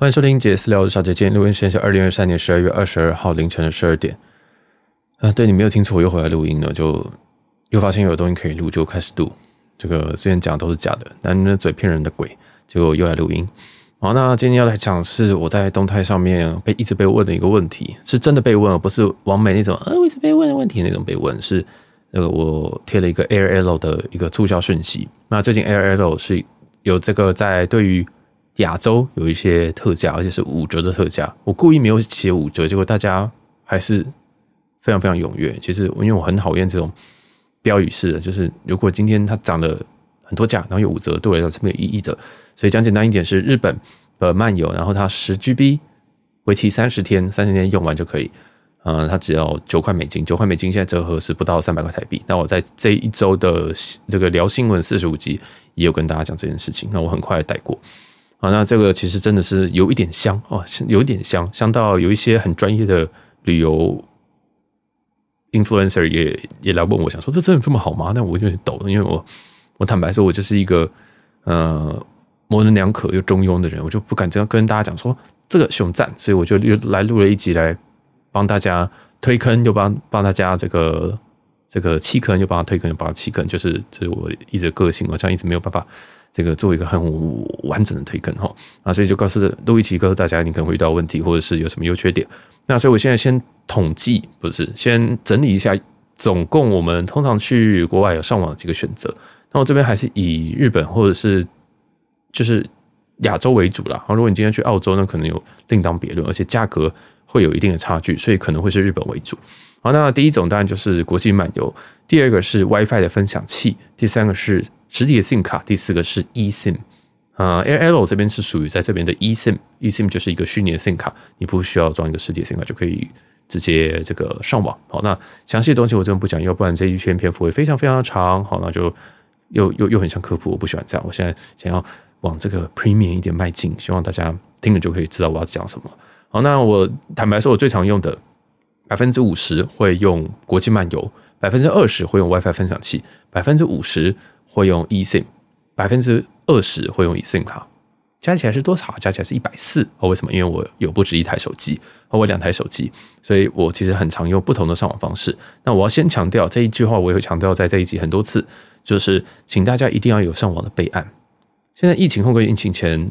欢迎收听杰私聊的小姐。今天录音时间是二零二三年十二月二十二号凌晨的十二点。啊，对，你没有听错，我又回来录音了，就又发现有东西可以录，就开始录。这个之前讲的都是假的，男人的嘴骗人的鬼，结果又来录音。好，那今天要来讲是我在动态上面被一直被问的一个问题，是真的被问，不是网美那种啊，一直被问的问题那种被问，是那个我贴了一个 AirL 的一个促销讯息。那最近 AirL 是有这个在对于亚洲有一些特价，而且是五折的特价。我故意没有写五折，结果大家还是非常非常踊跃。其实因为我很讨厌这种标语式的，就是如果今天它涨了很多价，然后有五折，对我来讲是没有意义的。所以讲简单一点，是日本的漫游，然后它十 GB 为期三十天，三十天用完就可以。嗯，它只要九块美金，九块美金现在折合是不到三百块台币。那我在这一周的这个聊新闻四十五集也有跟大家讲这件事情，那我很快带过。啊，那这个其实真的是有一点香哦，有一点香，香到有一些很专业的旅游 influencer 也也来问我，想说这真的这么好吗？但我有点抖，因为我我坦白说，我就是一个呃模棱两可又中庸的人，我就不敢这样跟大家讲说这个熊赞，所以我就又来录了一集来帮大家推坑，又帮帮大家这个这个弃坑，又帮他推坑，又帮他弃坑，就是这是我一直个性，我这样一直没有办法。这个做一个很完整的推坑哈啊，所以就告诉录一期告诉大家，你可能会遇到问题，或者是有什么优缺点。那所以我现在先统计，不是先整理一下，总共我们通常去国外有上网几个选择。那我这边还是以日本或者是就是亚洲为主啦。如果你今天去澳洲，那可能有另当别论，而且价格会有一定的差距，所以可能会是日本为主。好，那第一种当然就是国际漫游，第二个是 WiFi 的分享器，第三个是。实体的 SIM 卡，第四个是 eSIM 啊 air l 这边是属于在这边的 eSIM，eSIM 就是一个虚拟的 SIM 卡，你不需要装一个实体的 SIM 卡就可以直接这个上网。好，那详细的东西我这边不讲，要不然这一篇篇幅会非常非常的长。好，那就又又又很像科普，我不喜欢这样。我现在想要往这个 Premium 一点迈进，希望大家听了就可以知道我要讲什么。好，那我坦白说，我最常用的百分之五十会用国际漫游，百分之二十会用 WiFi 分享器，百分之五十。会用 eSIM，百分之二十会用 eSIM 卡，加起来是多少？加起来是一百四。哦，为什么？因为我有不止一台手机，我两台手机，所以我其实很常用不同的上网方式。那我要先强调这一句话，我也会强调在这一集很多次，就是请大家一定要有上网的备案。现在疫情后跟疫情前，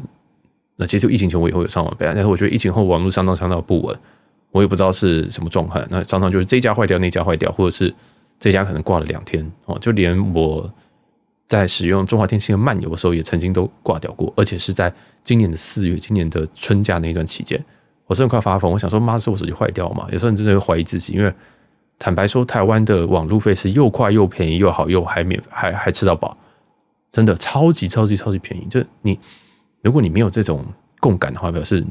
那其实疫情前我也会有上网备案，但是我觉得疫情后网络相当相当不稳，我也不知道是什么状态。那常常就是这家坏掉，那家坏掉，或者是这家可能挂了两天哦，就连我。在使用中华电信的漫游的时候，也曾经都挂掉过，而且是在今年的四月，今年的春假那一段期间，我真的快发疯。我想说，妈的，是我手机坏掉吗？有时候你真的会怀疑自己，因为坦白说，台湾的网路费是又快又便宜又好又还免还还吃到饱，真的超级超级超级便宜。就你，如果你没有这种共感的话，表示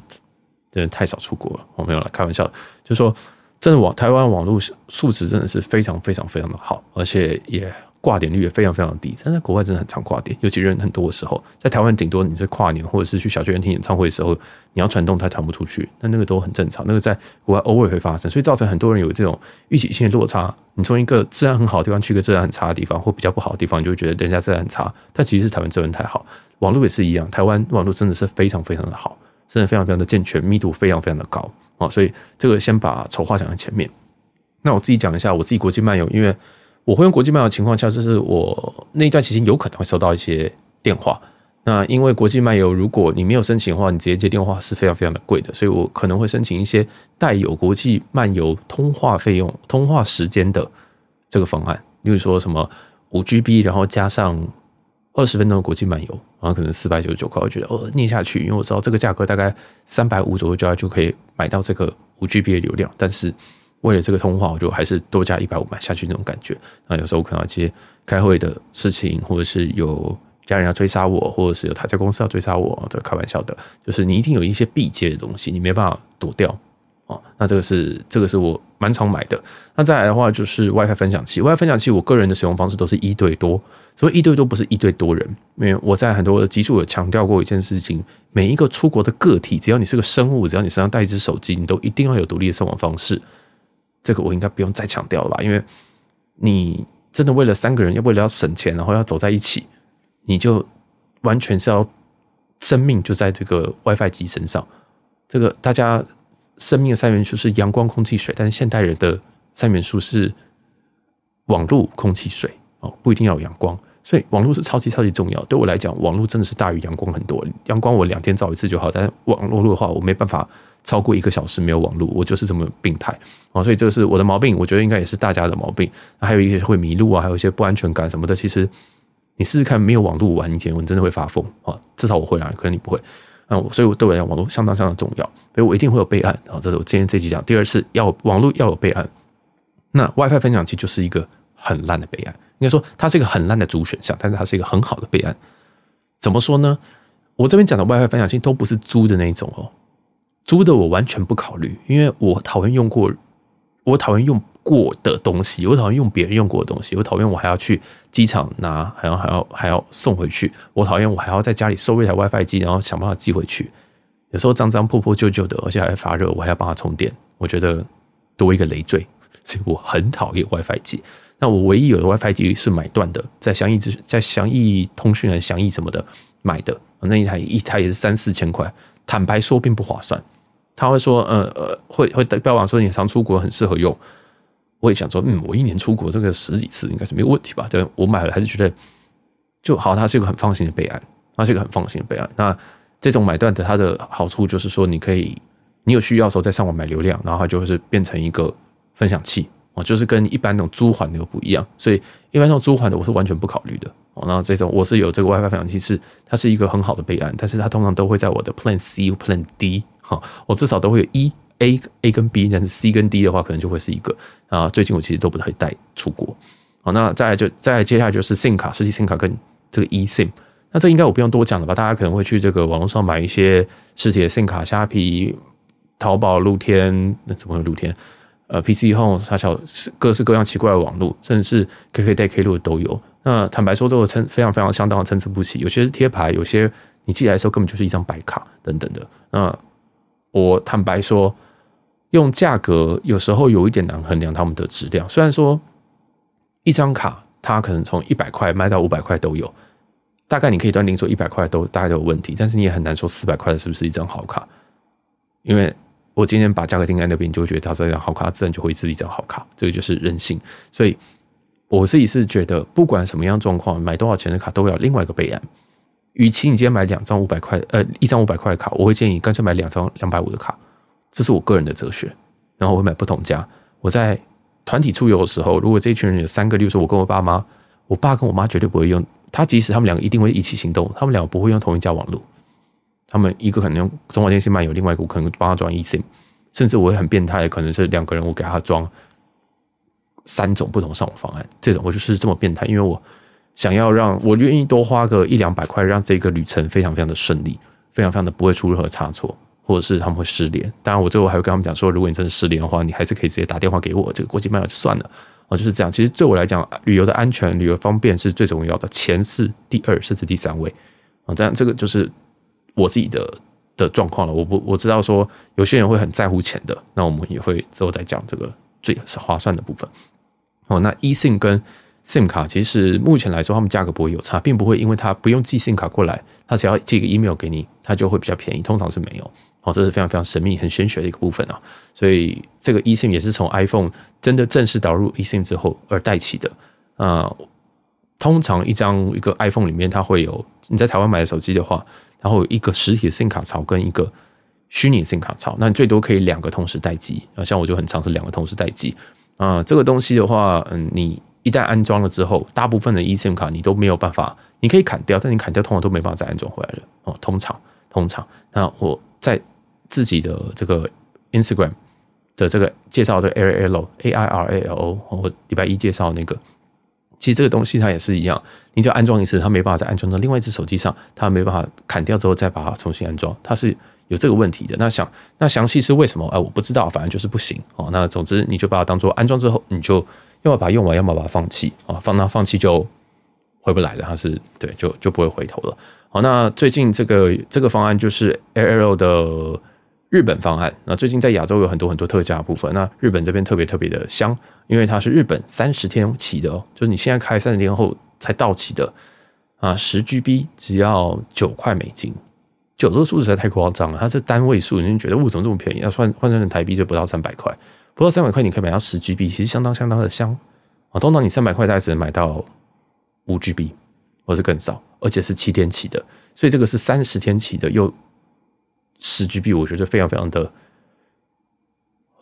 真的太少出国了。我没有了，开玩笑，就说真的网台湾网路素质真的是非常非常非常的好，而且也。挂点率也非常非常低，但在国外真的很常挂点，尤其人很多的时候，在台湾顶多你是跨年或者是去小巨蛋听演唱会的时候，你要传动态传不出去，但那个都很正常，那个在国外偶尔会发生，所以造成很多人有这种预期性的落差。你从一个治安很好的地方去一个治安很差的地方，或比较不好的地方，你就会觉得人家治安很差，但其实是台湾治安太好。网络也是一样，台湾网络真的是非常非常的好，真的非常非常的健全，密度非常非常的高啊，所以这个先把丑话讲在前面。那我自己讲一下我自己国际漫游，因为。我会用国际漫游的情况下，就是我那一段期间有可能会收到一些电话。那因为国际漫游，如果你没有申请的话，你直接接电话是非常非常的贵的，所以我可能会申请一些带有国际漫游通话费用、通话时间的这个方案。例如说什么五 GB，然后加上二十分钟的国际漫游，然后可能四百九十九块，我觉得哦，念下去，因为我知道这个价格大概三百五左右就要就可以买到这个五 GB 的流量，但是。为了这个通话，我就还是多加一百五买下去那种感觉。那有时候可能要接开会的事情，或者是有家人要追杀我，或者是有他在公司要追杀我，这开玩笑的。就是你一定有一些必接的东西，你没办法躲掉哦。那这个是这个是我蛮常买的。那再来的话就是 WiFi 分享器，WiFi 分享器我个人的使用方式都是一对多，所以一对多不是一对多人，因为我在很多的集数有强调过一件事情：每一个出国的个体，只要你是个生物，只要你身上带一只手机，你都一定要有独立的上网方式。这个我应该不用再强调了吧？因为你真的为了三个人，要为了要省钱，然后要走在一起，你就完全是要生命就在这个 WiFi 机身上这个大家生命的三元素是阳光、空气、水，但是现代人的三元素是网络、空气、水哦，不一定要有阳光。所以网络是超级超级重要。对我来讲，网络真的是大于阳光很多。阳光我两天照一次就好，但是网络的话，我没办法超过一个小时没有网络，我就是这么病态啊。所以这个是我的毛病，我觉得应该也是大家的毛病。还有一些会迷路啊，还有一些不安全感什么的。其实你试试看，没有网络玩一天，我真的会发疯啊。至少我会啊，可能你不会。啊，所以我对我来讲，网络相当相当重要。所以我一定会有备案啊。这是我今天这集讲第二次，要网络要有备案。那 WiFi 分享器就是一个很烂的备案。应该说，它是一个很烂的主选项，但是它是一个很好的备案。怎么说呢？我这边讲的 WiFi 分享器都不是租的那种哦，租的我完全不考虑，因为我讨厌用过，我讨厌用过的东西，我讨厌用别人用过的东西，我讨厌我还要去机场拿，还要还要还要送回去，我讨厌我还要在家里收一台 WiFi 机，然后想办法寄回去。有时候脏脏破破旧旧的，而且还会发热，我还要帮它充电，我觉得多一个累赘，所以我很讨厌 WiFi 机。那我唯一有的 WiFi 机是买断的，在祥义之在祥义通讯还是祥义什么的买的，那一台一台也是三四千块，坦白说并不划算。他会说，呃呃，会会标榜说你常出国很适合用。我也想说，嗯，我一年出国这个十几次应该是没有问题吧？对，我买了还是觉得就好，它是一个很放心的备案，它是一个很放心的备案。那这种买断的它的好处就是说，你可以你有需要的时候再上网买流量，然后它就会是变成一个分享器。就是跟一般那种租还的又不一样，所以一般那种租还的我是完全不考虑的。哦，那这种我是有这个 WiFi 分享器，是它是一个很好的备案，但是它通常都会在我的 Plan C、Plan D 哈，我至少都会有一 A、A 跟 B，但是 C 跟 D 的话可能就会是一个啊。最近我其实都不太带出国。好，那再来就再接下来就是 SIM 卡，实际 SIM 卡跟这个 eSIM，那这应该我不用多讲了吧？大家可能会去这个网络上买一些实体的 SIM 卡，虾皮、淘宝、露天，那怎么会露天？呃，PC Home 它小各式各样奇怪的网络，甚至是 KK 带 K 路都有。那坦白说，这个参非常非常相当的参差不齐，有些是贴牌，有些你寄来的时候根本就是一张白卡等等的。那我坦白说，用价格有时候有一点难衡量他们的质量。虽然说一张卡它可能从一百块卖到五百块都有，大概你可以断定说一百块都大概都有问题，但是你也很难说四百块的是不是一张好卡，因为。我今天把价格定在那边，你就会觉得它是一张好卡，自然就会是一张好卡。这个就是人性。所以我自己是觉得，不管什么样状况，买多少钱的卡都要另外一个备案。与其你今天买两张五百块，呃，一张五百块的卡，我会建议你干脆买两张两百五的卡。这是我个人的哲学。然后我会买不同家。我在团体出游的时候，如果这一群人有三个，例如说我跟我爸妈，我爸跟我妈绝对不会用。他即使他们两个一定会一起行动，他们两个不会用同一家网络。他们一个可能用中华电信漫游，另外一个可能帮他装 eSIM，甚至我会很变态，可能是两个人我给他装三种不同上网方案，这种我就是这么变态，因为我想要让我愿意多花个一两百块，让这个旅程非常非常的顺利，非常非常的不会出任何差错，或者是他们会失联。当然，我最后还会跟他们讲说，如果你真的失联的话，你还是可以直接打电话给我，这个国际漫游就算了哦，就是这样。其实对我来讲，旅游的安全、旅游方便是最重要的，钱是第二，甚至第三位啊。这样这个就是。我自己的的状况了，我不我知道说有些人会很在乎钱的，那我们也会之后再讲这个最是划算的部分。哦，那 eSIM 跟 SIM 卡其实目前来说，他们价格不会有差，并不会因为它不用寄 SIM 卡过来，它只要寄个 email 给你，它就会比较便宜。通常是没有，哦，这是非常非常神秘、很玄学的一个部分啊。所以这个 eSIM 也是从 iPhone 真的正式导入 eSIM 之后而带起的。啊，通常一张一个 iPhone 里面，它会有你在台湾买的手机的话。然后有一个实体的 SIM 卡槽跟一个虚拟 SIM 卡槽，那你最多可以两个同时待机啊。像我就很常是两个同时待机啊。这个东西的话，嗯，你一旦安装了之后，大部分的 eSIM 卡你都没有办法，你可以砍掉，但你砍掉通常都没办法再安装回来了哦。通常，通常，那我在自己的这个 Instagram 的这个介绍的 AIRL A I R A L O，我礼拜一介绍那个。其实这个东西它也是一样，你只要安装一次，它没办法再安装到另外一只手机上，它没办法砍掉之后再把它重新安装，它是有这个问题的。那想那详细是为什么？哎，我不知道，反正就是不行哦。那总之你就把它当做安装之后，你就要么把它用完，要么把它放弃啊。放那放弃就回不来了，它是对，就就不会回头了。好，那最近这个这个方案就是 L 的。日本方案，那最近在亚洲有很多很多特价部分。那日本这边特别特别的香，因为它是日本三十天起的哦，就是你现在开三十天后才到期的啊，十 GB 只要九块美金，九这个数字实在太夸张了，它是单位数，你就觉得物怎么这么便宜？要算换算成台币就不到三百块，不到三百块你可以买到十 GB，其实相当相当的香啊。通常你三百块大概只能买到五 GB 或是更少，而且是七天起的，所以这个是三十天起的又十 GB，我觉得非常非常的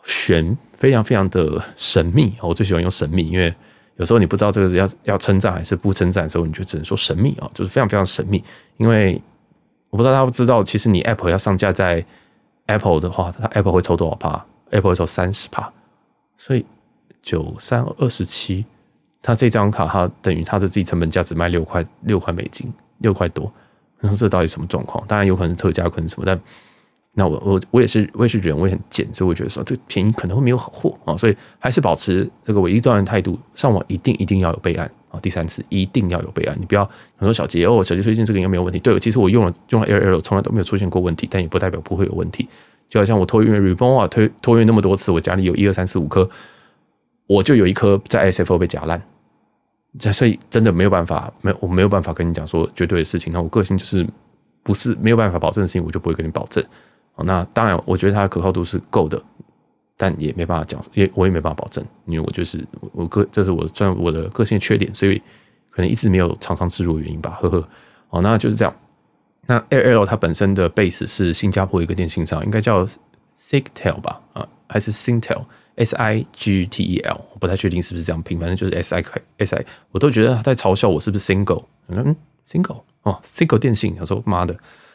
玄，非常非常的神秘。我最喜欢用神秘，因为有时候你不知道这个要要称赞还是不称赞的时候，你就只能说神秘啊，就是非常非常神秘。因为我不知道大家不知道，其实你 Apple 要上架在 Apple 的话，它 Apple 会抽多少趴？Apple 会抽三十趴，所以九三二十七，它这张卡它等于它的自己成本价只卖六块六块美金，六块多。你说这到底什么状况？当然有可能特价，可能什么，但。那我我我也是我也是人，我也很贱，所以我觉得说这个便宜可能会没有好货啊，所以还是保持这个唯一断的态度。上网一定一定要有备案啊！第三次一定要有备案，你不要很多小杰哦，小杰推荐这个应该没有问题。对，其实我用了用了 AirAirlo 从来都没有出现过问题，但也不代表不会有问题。就好像我托运 r e b o n 啊，推托运那么多次，我家里有一二三四五颗，我就有一颗在 SFO 被夹烂，这所以真的没有办法，没我没有办法跟你讲说绝对的事情。那我个性就是不是没有办法保证的事情，我就不会跟你保证。那当然，我觉得它的可靠度是够的，但也没办法讲，也我也没办法保证，因为我就是我个，这是我专我的个性缺点，所以可能一直没有常常自入的原因吧，呵呵。哦，那就是这样。那 Air L 它本身的 base 是新加坡一个电信商，应该叫 Sigtel 吧，啊，还是 Singtel，S I G T E L，我不太确定是不是这样拼，反正就是 S I S I，我都觉得他在嘲笑我是不是 Single，嗯，Single 哦，Single 电信，他说妈的，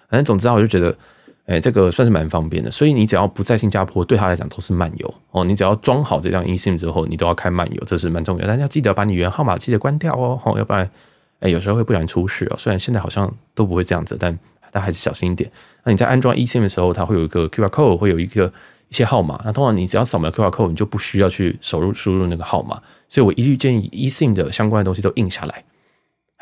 反正总之啊，我就觉得。哎，这个算是蛮方便的，所以你只要不在新加坡，对他来讲都是漫游哦。你只要装好这张 eSIM 之后，你都要开漫游，这是蛮重要。但要记得把你原号码记得关掉哦，哦，要不然，哎，有时候会不然出事哦。虽然现在好像都不会这样子，但大家还是小心一点。那你在安装 eSIM 的时候，它会有一个 QR code，会有一个一些号码。那通常你只要扫描 QR code，你就不需要去手入输入那个号码。所以我一律建议 eSIM 的相关的东西都印下来。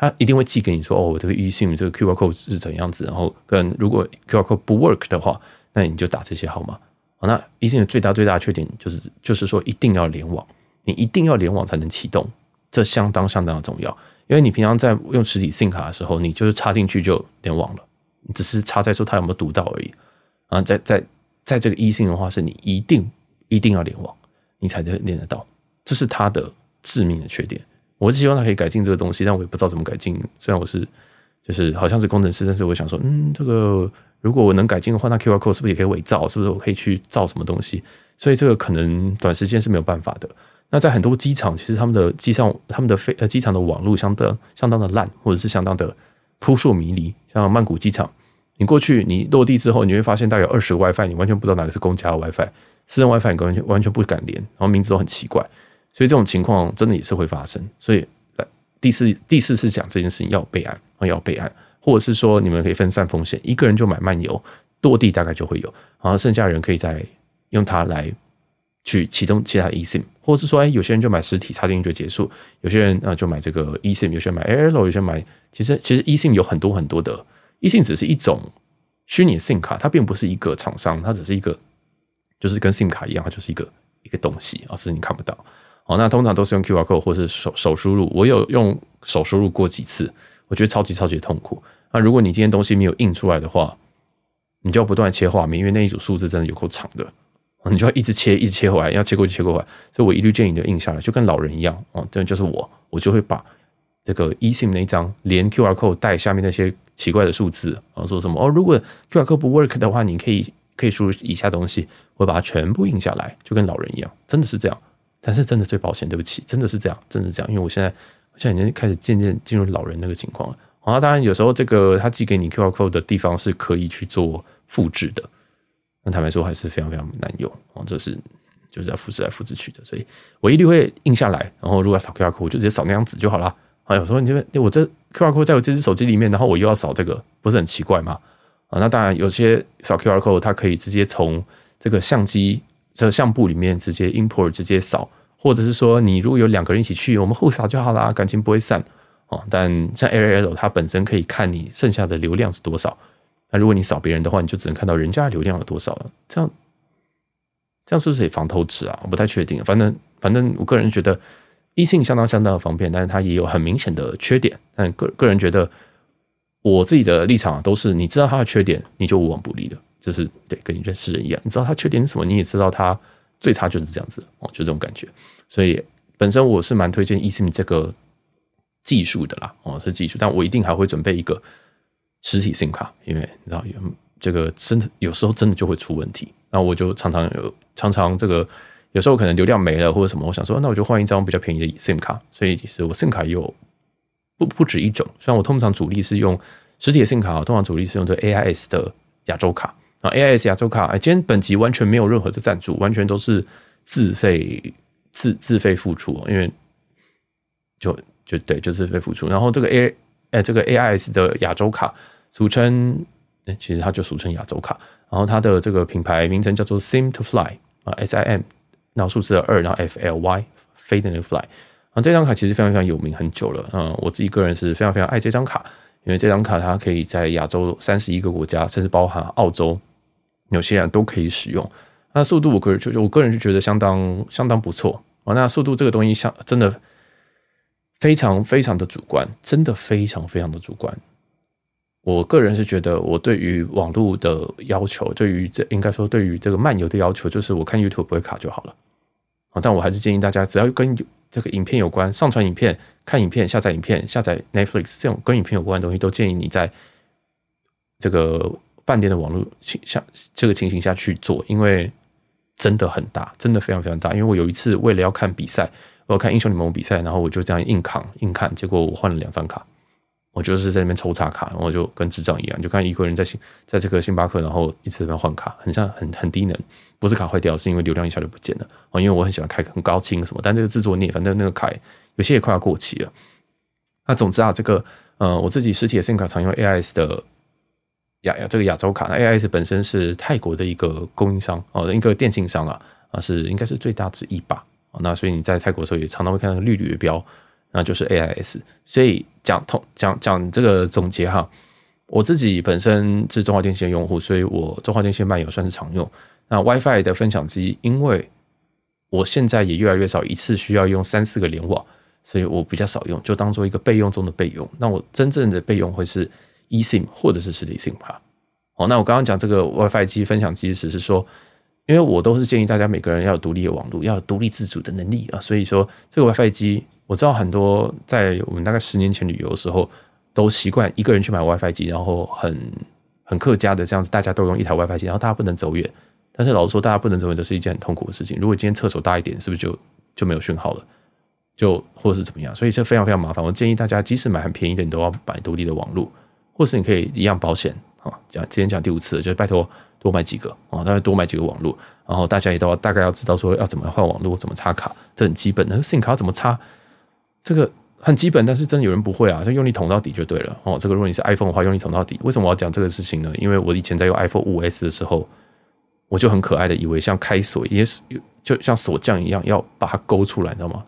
他一定会寄给你说，哦，我这个 eSIM 这个 QR code 是怎样子，然后跟如果 QR code 不 work 的话。那你就打这些号码。好，那 eSIM 最大最大的缺点就是，就是说一定要联网，你一定要联网才能启动，这相当相当的重要。因为你平常在用实体 SIM 卡的时候，你就是插进去就联网了，你只是插在说它有没有读到而已。啊，在在在这个 eSIM 的话，是你一定一定要联网，你才能连得到，这是它的致命的缺点。我是希望它可以改进这个东西，但我也不知道怎么改进。虽然我是就是好像是工程师，但是我想说，嗯，这个。如果我能改进的话，那 QR code 是不是也可以伪造？是不是我可以去造什么东西？所以这个可能短时间是没有办法的。那在很多机场，其实他们的机上他们的飞呃机场的网络相当相当的烂，或者是相当的扑朔迷离。像曼谷机场，你过去你落地之后，你会发现大概有二十个 WiFi，你完全不知道哪个是公家的 WiFi，私人 WiFi 你完全完全不敢连，然后名字都很奇怪。所以这种情况真的也是会发生。所以第四第四次讲这件事情要备案，要要备案。或者是说，你们可以分散风险，一个人就买漫游，落地大概就会有，然后剩下人可以再用它来去启动其他的 eSIM，或者是说，哎，有些人就买实体插进去就结束，有些人啊就买这个 eSIM，有些人买 airlo，有些人买，其实其实 eSIM 有很多很多的，eSIM 只是一种虚拟 SIM 卡，它并不是一个厂商，它只是一个，就是跟 SIM 卡一样，它就是一个一个东西啊，只是你看不到。哦，那通常都是用 QR code 或是手手输入，我有用手输入过几次。我觉得超级超级痛苦。那如果你今天东西没有印出来的话，你就要不断切画面，因为那一组数字真的有够长的，你就要一直切，一直切回来，要切过去切过来。所以我一律建议你就印下来，就跟老人一样哦。这就是我，我就会把这个 eSIM 那一张连 QR code 带下面那些奇怪的数字啊，说什么哦，如果 QR code 不 work 的话，你可以可以输入以下东西，我把它全部印下来，就跟老人一样，真的是这样。但是真的最保险，对不起，真的是这样，真的是这样，因为我现在我。现在已经开始渐渐进入老人那个情况了。啊，当然有时候这个他寄给你 QR code 的地方是可以去做复制的，那坦白说还是非常非常难用啊。这是就是要复制来复制去的，所以我一律会印下来。然后如果要扫 QR code，我就直接扫那张纸就好了。啊，有时候你这边我这 QR code 在我这只手机里面，然后我又要扫这个，不是很奇怪吗？啊，那当然有些扫 QR code 它可以直接从这个相机这相簿里面直接 import 直接扫。或者是说，你如果有两个人一起去，我们互扫就好啦，感情不会散哦。但像 ARL 它本身可以看你剩下的流量是多少。那如果你扫别人的话，你就只能看到人家流量有多少了。这样，这样是不是也防偷吃啊？我不太确定。反正，反正我个人觉得 e 性相当相当的方便，但是它也有很明显的缺点。但个个人觉得，我自己的立场都是，你知道它的缺点，你就无往不利的，就是对，跟你认识人一样，你知道他缺点是什么，你也知道他最差就是这样子哦，就这种感觉。所以本身我是蛮推荐 eSIM 这个技术的啦，哦，是技术，但我一定还会准备一个实体 SIM 卡，因为你知道有这个真的有时候真的就会出问题，那我就常常有常常这个有时候可能流量没了或者什么，我想说那我就换一张比较便宜的 SIM 卡，所以其实我 SIM 卡有。不不止一种，虽然我通常主力是用实体的 SIM 卡，通常主力是用这 AIS 的亚洲卡啊，AIS 亚洲卡。哎，今天本集完全没有任何的赞助，完全都是自费自自费付出，因为就就对，就自费付出。然后这个 A 哎，这个 AIS 的亚洲卡，俗称哎，其实它就俗称亚洲卡。然后它的这个品牌名称叫做 SIM to Fly 啊，S I M，然后数字二，然后 F L Y，飞的那个 Fly。啊，这张卡其实非常非常有名很久了。嗯，我自己个人是非常非常爱这张卡，因为这张卡它可以在亚洲三十一个国家，甚至包含澳洲、纽西兰都可以使用。那速度我个人就我个人就觉得相当相当不错啊。那速度这个东西，像真的非常非常的主观，真的非常非常的主观。我个人是觉得，我对于网络的要求，对于这应该说对于这个漫游的要求，就是我看 YouTube 不会卡就好了啊。但我还是建议大家，只要跟这个影片有关，上传影片、看影片、下载影片、下载 Netflix 这种跟影片有关的东西，都建议你在这个饭店的网络情下这个情形下去做，因为真的很大，真的非常非常大。因为我有一次为了要看比赛，我要看英雄联盟比赛，然后我就这样硬扛硬看，结果我换了两张卡。我就是在那边抽查卡，然后就跟智障一样，就看一个人在星，在这个星巴克，然后一直在那换卡，很像很很低能，不是卡坏掉，是因为流量一下就不见了。哦，因为我很喜欢开很高清什么，但这个制作孽，反正那个卡有些也快要过期了。那总之啊，这个呃，我自己实体的 SIM 卡常用 AIS 的亚亚这个亚洲卡，那 AIS 本身是泰国的一个供应商哦，一个电信商啊啊，是应该是最大之一吧。那所以你在泰国的时候也常常会看到绿绿的标。那就是 AIS，所以讲通讲讲这个总结哈，我自己本身是中华电信的用户，所以我中华电信漫游算是常用。那 WiFi 的分享机，因为我现在也越来越少一次需要用三四个联网，所以我比较少用，就当做一个备用中的备用。那我真正的备用会是 eSIM 或者是实体 SIM 卡。哦，那我刚刚讲这个 WiFi 机分享机，只是说，因为我都是建议大家每个人要有独立的网络，要有独立自主的能力啊，所以说这个 WiFi 机。我知道很多在我们大概十年前旅游的时候，都习惯一个人去买 WiFi 机，然后很很客家的这样子，大家都用一台 WiFi 机，然后大家不能走远。但是老实说，大家不能走远，这是一件很痛苦的事情。如果今天厕所大一点，是不是就就没有讯号了？就或是怎么样？所以这非常非常麻烦。我建议大家，即使买很便宜的，你都要买独立的网络，或是你可以一样保险啊。讲今天讲第五次，就是拜托多买几个啊，大概多买几个网络，然后大家也都要大概要知道说要怎么换网络，怎么插卡，这很基本的。SIM 卡要怎么插？这个很基本，但是真的有人不会啊，就用力捅到底就对了哦。这个如果你是 iPhone 的话，用力捅到底。为什么我要讲这个事情呢？因为我以前在用 iPhone 5S 的时候，我就很可爱的以为像开锁也是，就像锁匠一样，要把它勾出来，你知道吗？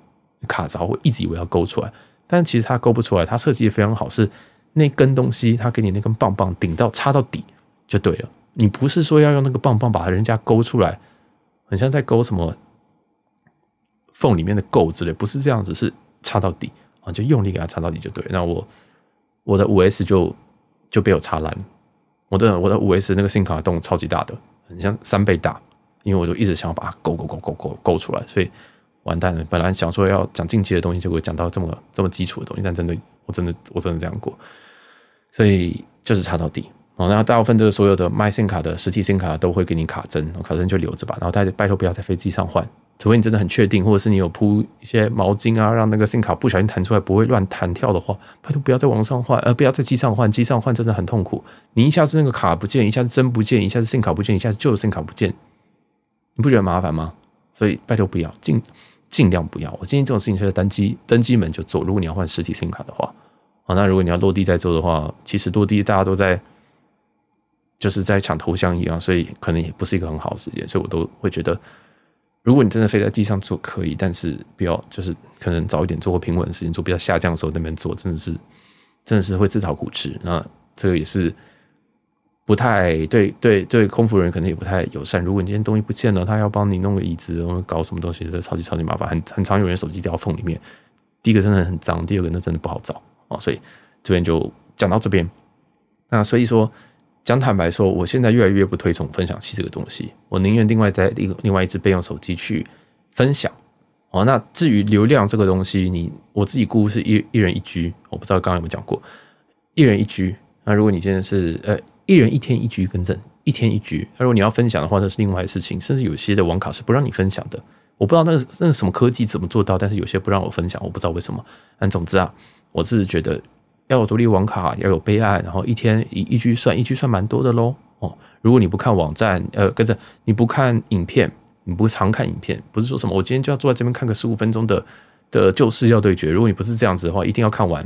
卡槽我一直以为要勾出来，但其实它勾不出来。它设计的非常好，是那根东西，它给你那根棒棒顶到插到底就对了。你不是说要用那个棒棒把人家勾出来，很像在勾什么缝里面的垢之类，不是这样子，是。插到底啊，就用力给它插到底就对。那我我的五 S 就就被我插烂，我的我的五 S 那个 SIM 卡洞超级大的，很像三倍大，因为我就一直想要把它勾勾勾勾勾勾出来，所以完蛋了。本来想说要讲进阶的东西，结果讲到这么这么基础的东西，但真的我真的我真的这样过，所以就是插到底。哦，那大部分这个所有的卖 SIM 卡的实体 SIM 卡都会给你卡针，卡针就留着吧，然后大家拜托不要在飞机上换。除非你真的很确定，或者是你有铺一些毛巾啊，让那个 SIM 卡不小心弹出来不会乱弹跳的话，拜托不要在网上换，呃，不要在机上换，机上换真的很痛苦。你一下子那个卡不见，一下子针不见，一下子 SIM 卡不见，一下子旧的 SIM 卡不见，你不觉得麻烦吗？所以拜托不要，尽尽量不要。我建议这种事情是在登机登机门就做。如果你要换实体 SIM 卡的话，啊，那如果你要落地再做的话，其实落地大家都在就是在抢头香一样，所以可能也不是一个很好的时间，所以我都会觉得。如果你真的飞在地上做可以，但是不要就是可能早一点做个平稳的时间做，比较下降的时候那边做，真的是真的是会自讨苦吃。那这个也是不太对对对，空服人可能也不太友善。如果你今天东西不见了，他要帮你弄个椅子，然后搞什么东西，这超级超级麻烦，很很常有人手机掉缝里面。第一个真的很脏，第二个那真的不好找所以这边就讲到这边。那所以说，讲坦白说，我现在越来越不推崇分享器这个东西，我宁愿另外在一个另外一只备用手机去分享。哦，那至于流量这个东西，你我自己估是一一人一 G，我不知道刚刚有没有讲过，一人一 G。那如果你现在是呃一人一天一 G 更正，一天一 G。那如果你要分享的话，那是另外的事情，甚至有些的网卡是不让你分享的。我不知道那个那个什么科技怎么做到，但是有些不让我分享，我不知道为什么。但总之啊，我是觉得要有独立网卡，要有备案，然后一天一一 G 算，一 G 算蛮多的喽。哦，如果你不看网站，呃，跟着你不看影片。你不常看影片，不是说什么我今天就要坐在这边看个十五分钟的的《就是要对决》。如果你不是这样子的话，一定要看完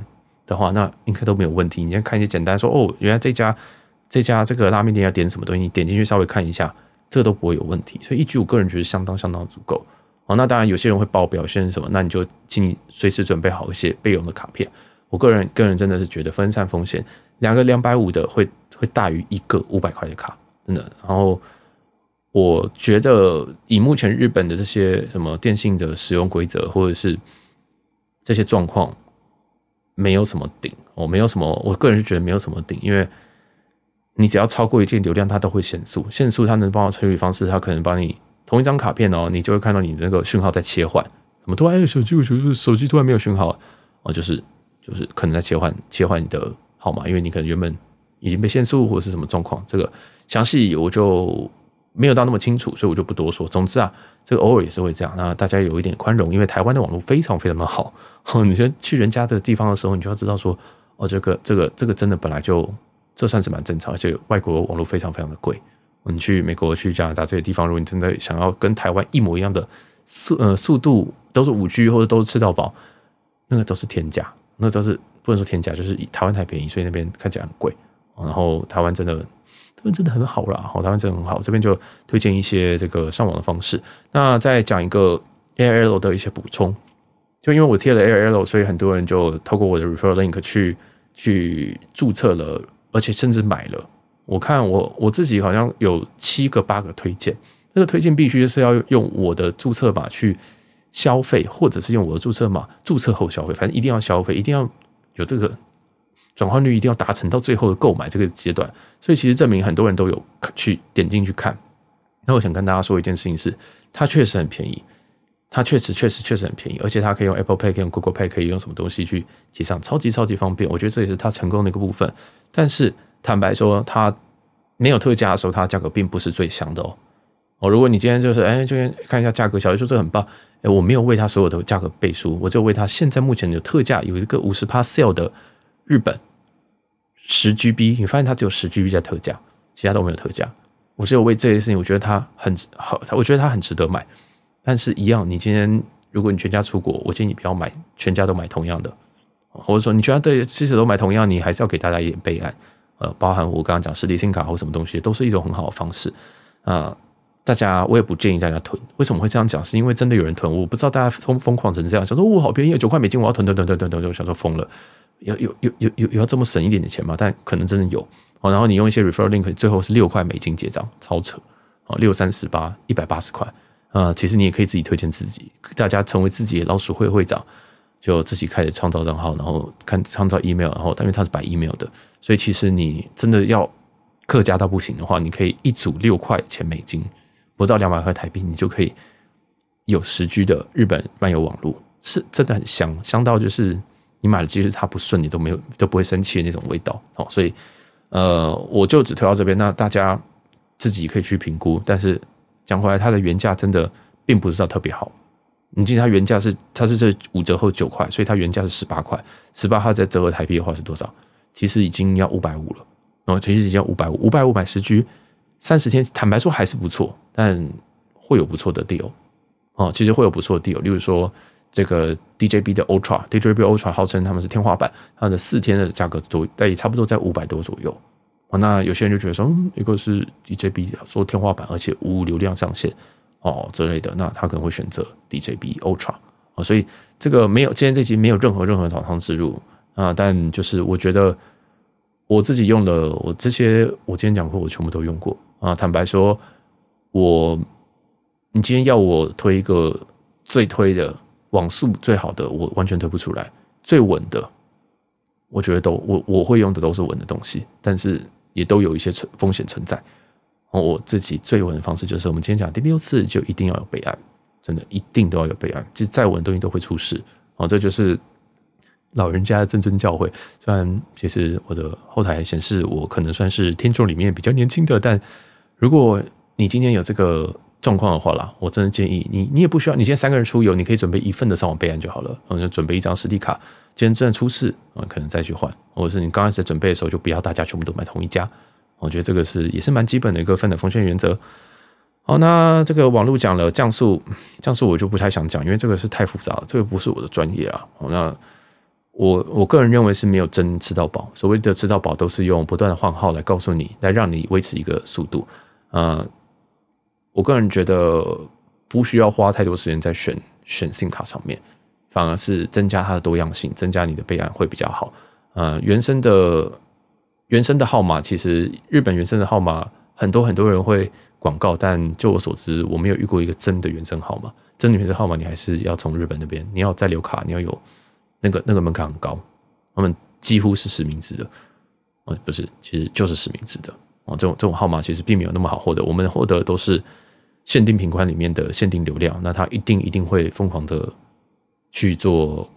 的话，那应该都没有问题。你先看一些简单说哦，原来这家这家这个拉面店要点什么东西，你点进去稍微看一下，这个都不会有问题。所以一局我个人觉得相当相当足够。哦，那当然有些人会报表现什么，那你就请你随时准备好一些备用的卡片。我个人个人真的是觉得分散风险，两个两百五的会会大于一个五百块的卡，真的。然后。我觉得以目前日本的这些什么电信的使用规则，或者是这些状况，没有什么顶，我没有什么，我个人是觉得没有什么顶，因为你只要超过一定流量，它都会限速，限速它能帮我处理方式，它可能帮你同一张卡片哦，你就会看到你的那个讯号在切换，怎么突然手机我觉得手机突然没有讯号哦，就是就是可能在切换切换你的号码，因为你可能原本已经被限速或者是什么状况，这个详细我就。没有到那么清楚，所以我就不多说。总之啊，这个偶尔也是会这样。那大家有一点宽容，因为台湾的网络非常非常的好。你先去人家的地方的时候，你就要知道说，哦，这个这个这个真的本来就这算是蛮正常，而且外国网络非常非常的贵。你去美国、去加拿大这些地方，如果你真的想要跟台湾一模一样的速呃速度，都是五 G 或者都是吃到饱，那个都是天价，那都是不能说天价，就是台湾太便宜，所以那边看起来很贵。然后台湾真的。这边真的很好啦，好，台湾真的很好。这边就推荐一些这个上网的方式。那再讲一个 AirL 的一些补充，就因为我贴了 AirL，所以很多人就透过我的 referral link 去去注册了，而且甚至买了。我看我我自己好像有七个八个推荐，这个推荐必须是要用我的注册码去消费，或者是用我的注册码注册后消费，反正一定要消费，一定要有这个。转换率一定要达成到最后的购买这个阶段，所以其实证明很多人都有去点进去看。那我想跟大家说一件事情是，它确实很便宜，它确实确实确实很便宜，而且它可以用 Apple Pay，可以用 Google Pay，可以用什么东西去结账，超级超级方便。我觉得这也是它成功的一个部分。但是坦白说，它没有特价的时候，它价格并不是最香的哦。哦，如果你今天就是哎，就先看一下价格，小鱼说这很棒，哎，我没有为它所有的价格背书，我就为它现在目前的特价有一个五十趴 sale 的日本。十 GB，你发现它只有十 GB 在特价，其他都没有特价。我只有为这件事情，我觉得它很好，我觉得它很值得买。但是，一样，你今天如果你全家出国，我建议你不要买全家都买同样的，或者说你全家对其实都买同样，你还是要给大家一点备案。呃，包含我刚刚讲实体 SIM 卡或什么东西，都是一种很好的方式啊、大家我也不建议大家囤。为什么会这样讲？是因为真的有人囤，我不知道大家疯疯狂成这样，想说我好便宜，九块美金我要囤囤囤囤囤囤，我想说疯了。有有有有有有要这么省一点的钱吗？但可能真的有哦。然后你用一些 referral link，最后是六块美金结账，超扯哦，六三十八，一百八十块啊。其实你也可以自己推荐自己，大家成为自己的老鼠会会长，就自己开始创造账号，然后看创造 email，然后因为它是摆 email 的，所以其实你真的要客家到不行的话，你可以一组六块钱美金，不到两百块台币，你就可以有十 G 的日本漫游网络，是真的很香，香到就是。你买了，即使它不顺，你都没有都不会生气的那种味道哦。所以，呃，我就只推到这边。那大家自己可以去评估。但是讲回来，它的原价真的并不是特别好。你记得它原价是它是这五折后九块，所以它原价是十八块。十八号再折合台币的话是多少？其实已经要五百五了。然后，其实已经要五百五，五百五买十 G，三十天，坦白说还是不错，但会有不错的 deal 哦。其实会有不错的 deal，例如说。这个 DJB 的 Ultra，DJB Ultra 号称他们是天花板，它的四天的价格都但也差不多在五百多左右。哦那有些人就觉得说，嗯，一个是 DJB 说天花板，而且无流量上限哦之类的，那他可能会选择 DJB Ultra 啊。所以这个没有，今天这集没有任何任何厂商植入啊，但就是我觉得我自己用的，我这些我今天讲过，我全部都用过啊。坦白说，我你今天要我推一个最推的。网速最好的我完全推不出来，最稳的我觉得都我我会用的都是稳的东西，但是也都有一些存风险存在。我自己最稳的方式就是我们今天讲第六次就一定要有备案，真的一定都要有备案，其实再稳的东西都会出事。哦，这就是老人家的谆谆教诲。虽然其实我的后台显示我可能算是听众里面比较年轻的，但如果你今天有这个状况的话啦，我真的建议你，你也不需要，你今天三个人出游，你可以准备一份的上网备案就好了，然后就准备一张实体卡。今天真的出事啊，可能再去换，或者是你刚开始准备的时候就不要大家全部都买同一家。我觉得这个是也是蛮基本的一个分的风险原则。好，那这个网络讲了降速，降速我就不太想讲，因为这个是太复杂了，这个不是我的专业啊。那我我个人认为是没有真吃到饱，所谓的吃到饱都是用不断的换号来告诉你，来让你维持一个速度。呃，我个人觉得不需要花太多时间在选选信卡上面。反而是增加它的多样性，增加你的备案会比较好。呃，原生的原生的号码，其实日本原生的号码很多很多人会广告，但就我所知，我没有遇过一个真的原生号码。真的原生号码，你还是要从日本那边，你要再留卡，你要有那个那个门槛很高，他们几乎是实名制的。哦，不是，其实就是实名制的。哦，这种这种号码其实并没有那么好获得，我们获得都是限定品款里面的限定流量，那它一定一定会疯狂的。去做，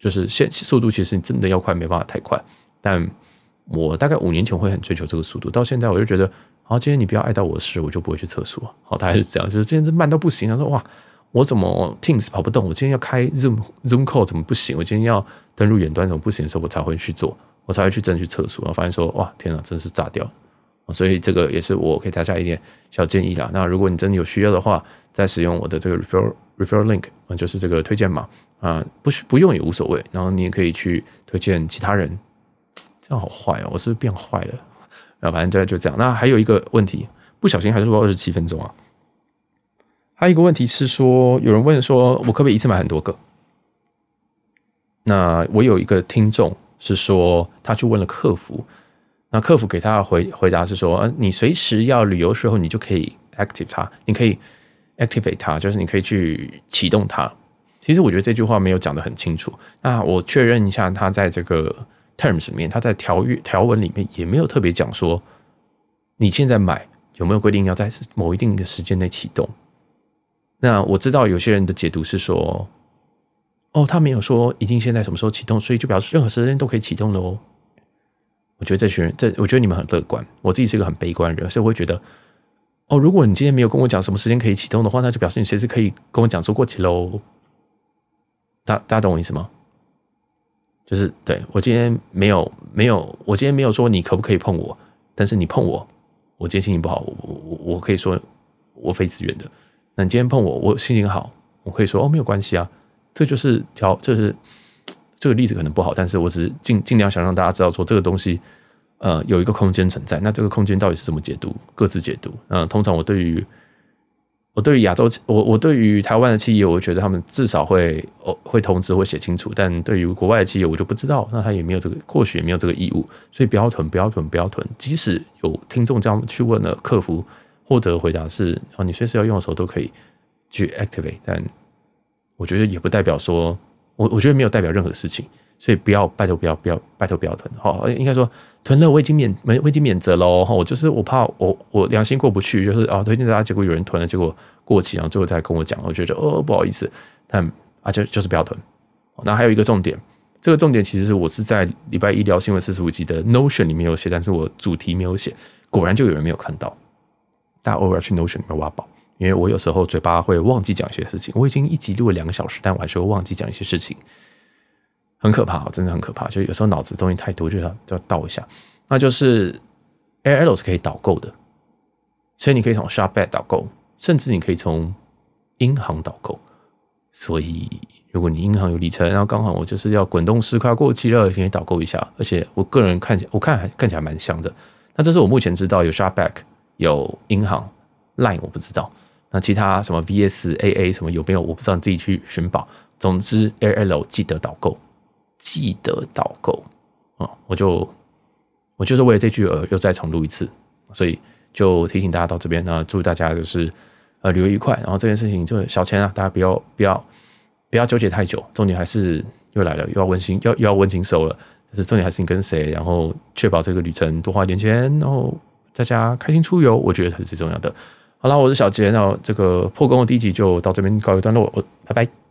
就是限速度，其实你真的要快，没办法太快。但我大概五年前会很追求这个速度，到现在我就觉得，好，今天你不要碍到我的事，我就不会去测速。好，大概是这样，就是今天这慢到不行。他说，哇，我怎么 Teams 跑不动？我今天要开 Zoom Zoom Call 怎么不行？我今天要登录远端怎么不行的时候，我才会去做，我才会去真去测速。然后发现说，哇，天哪，真是炸掉。所以这个也是我给大家一点小建议啦。那如果你真的有需要的话，再使用我的这个 refer refer link，就是这个推荐码。啊，不需不用也无所谓，然后你也可以去推荐其他人，这样好坏哦，我是不是变坏了？然后，反正就就这样。那还有一个问题，不小心还是录二十七分钟啊。还有一个问题是说，有人问说，我可不可以一次买很多个？那我有一个听众是说，他去问了客服，那客服给他的回回答是说，你随时要旅游时候，你就可以 active 它，你可以 activate 它，就是你可以去启动它。其实我觉得这句话没有讲得很清楚。那我确认一下，他在这个 terms 里面，他在条约条文里面也没有特别讲说，你现在买有没有规定要在某一定的时间内启动。那我知道有些人的解读是说，哦，他没有说一定现在什么时候启动，所以就表示任何时间都可以启动的哦。我觉得这群人，这我觉得你们很乐观，我自己是一个很悲观的人，所以我会觉得，哦，如果你今天没有跟我讲什么时间可以启动的话，那就表示你随时可以跟我讲说过期喽。大大家懂我意思吗？就是对我今天没有没有，我今天没有说你可不可以碰我，但是你碰我，我今天心情不好，我我我可以说我非自愿的。那你今天碰我，我心情好，我可以说哦，没有关系啊。这就是调，就是这个例子可能不好，但是我只是尽尽量想让大家知道说这个东西呃有一个空间存在。那这个空间到底是怎么解读？各自解读。嗯，通常我对于。我对于亚洲，我我对于台湾的企业，我觉得他们至少会哦会通知会写清楚，但对于国外的企业，我就不知道，那他也没有这个，或许也没有这个义务，所以不要囤，不要囤，不要囤。即使有听众这样去问了，客服获得回答是哦，你随时要用的时候都可以去 activate，但我觉得也不代表说，我我觉得没有代表任何事情。所以不要，拜托不要，不要，拜托不要囤。好，应该说囤了我已经免没，我已经免责喽。我就是我怕我我良心过不去，就是啊，推荐大家，结果有人囤了，结果过期，然后最后再跟我讲，我觉得哦不好意思，但啊就就是不要囤。那还有一个重点，这个重点其实是我是在礼拜一聊新闻四十五集的 Notion 里面有写，但是我主题没有写，果然就有人没有看到。大家偶尔去 Notion 里面挖宝，因为我有时候嘴巴会忘记讲一些事情。我已经一集录了两个小时，但我还是会忘记讲一些事情。很可怕，真的很可怕。就有时候脑子东西太多，就要就要倒一下。那就是 Air L 是可以导购的，所以你可以从 Shopback 导购，甚至你可以从银行导购。所以如果你银行有里程，然后刚好我就是要滚动式快要过期了，可以导购一下。而且我个人看起，我看还看起来蛮香的。那这是我目前知道有 Shopback 有银行 Line 我不知道，那其他什么 VS AA 什么有没有我不知道，你自己去寻宝。总之 Air L 记得导购。记得导购啊！我就我就是为了这句而又再重录一次，所以就提醒大家到这边。呢祝大家就是呃旅游愉快。然后这件事情就小钱啊，大家不要不要不要纠结太久。重点还是又来了，又要温馨，要又要温馨收了。就是重点还是你跟谁，然后确保这个旅程多花一点钱，然后大家开心出游，我觉得才是最重要的。好了，我是小杰，那这个破功的第一集就到这边告一段落，我拜拜。